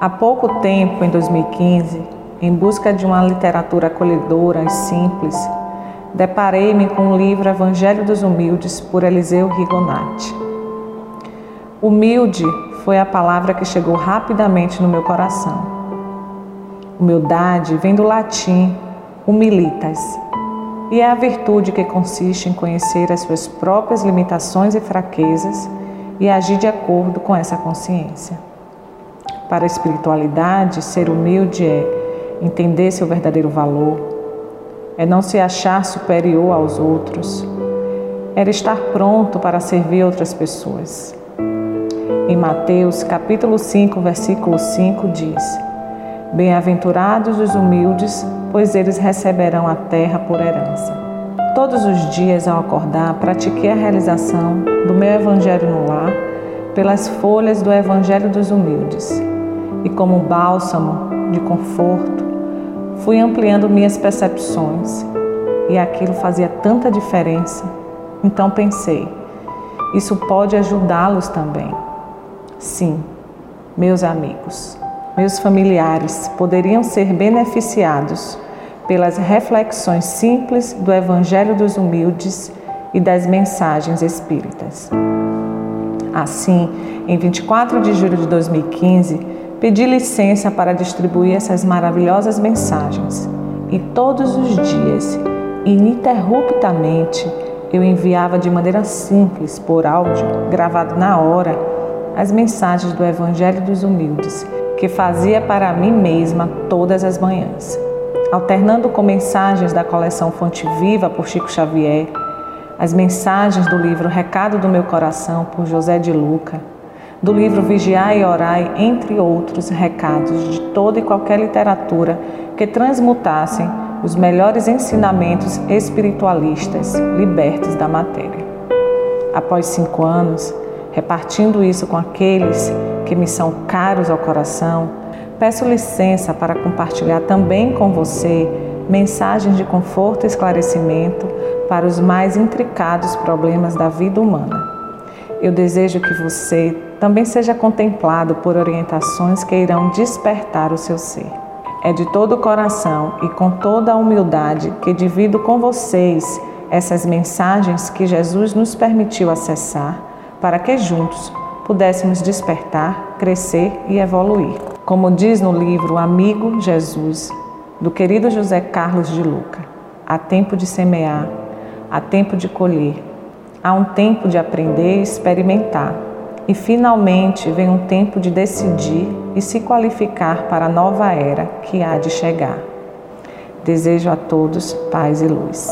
Há pouco tempo, em 2015, em busca de uma literatura acolhedora e simples, deparei-me com o livro Evangelho dos Humildes por Eliseu Rigonati. Humilde foi a palavra que chegou rapidamente no meu coração. Humildade vem do latim humilitas e é a virtude que consiste em conhecer as suas próprias limitações e fraquezas e agir de acordo com essa consciência. Para a espiritualidade, ser humilde é entender seu verdadeiro valor, é não se achar superior aos outros, é estar pronto para servir outras pessoas. Em Mateus, capítulo 5, versículo 5 diz: Bem-aventurados os humildes, pois eles receberão a terra por herança. Todos os dias ao acordar, pratiquei a realização do meu evangelho no lar pelas folhas do evangelho dos humildes e como bálsamo de conforto, fui ampliando minhas percepções e aquilo fazia tanta diferença. Então pensei, isso pode ajudá-los também. Sim, meus amigos, meus familiares poderiam ser beneficiados pelas reflexões simples do Evangelho dos Humildes e das mensagens espíritas. Assim, em 24 de julho de 2015, pedi licença para distribuir essas maravilhosas mensagens e todos os dias, ininterruptamente, eu enviava de maneira simples, por áudio, gravado na hora, as mensagens do Evangelho dos Humildes, que fazia para mim mesma todas as manhãs, alternando com mensagens da coleção Fonte Viva por Chico Xavier, as mensagens do livro Recado do Meu Coração por José de Luca, do livro Vigiai e Orai, entre outros recados de toda e qualquer literatura que transmutassem os melhores ensinamentos espiritualistas libertos da matéria. Após cinco anos, repartindo isso com aqueles que me são caros ao coração, peço licença para compartilhar também com você mensagens de conforto e esclarecimento para os mais intricados problemas da vida humana. Eu desejo que você também seja contemplado por orientações que irão despertar o seu ser. É de todo o coração e com toda a humildade que divido com vocês essas mensagens que Jesus nos permitiu acessar para que juntos pudéssemos despertar, crescer e evoluir. Como diz no livro Amigo Jesus, do querido José Carlos de Luca, há tempo de semear, há tempo de colher, há um tempo de aprender e experimentar e finalmente vem um tempo de decidir e se qualificar para a nova era que há de chegar. Desejo a todos paz e luz.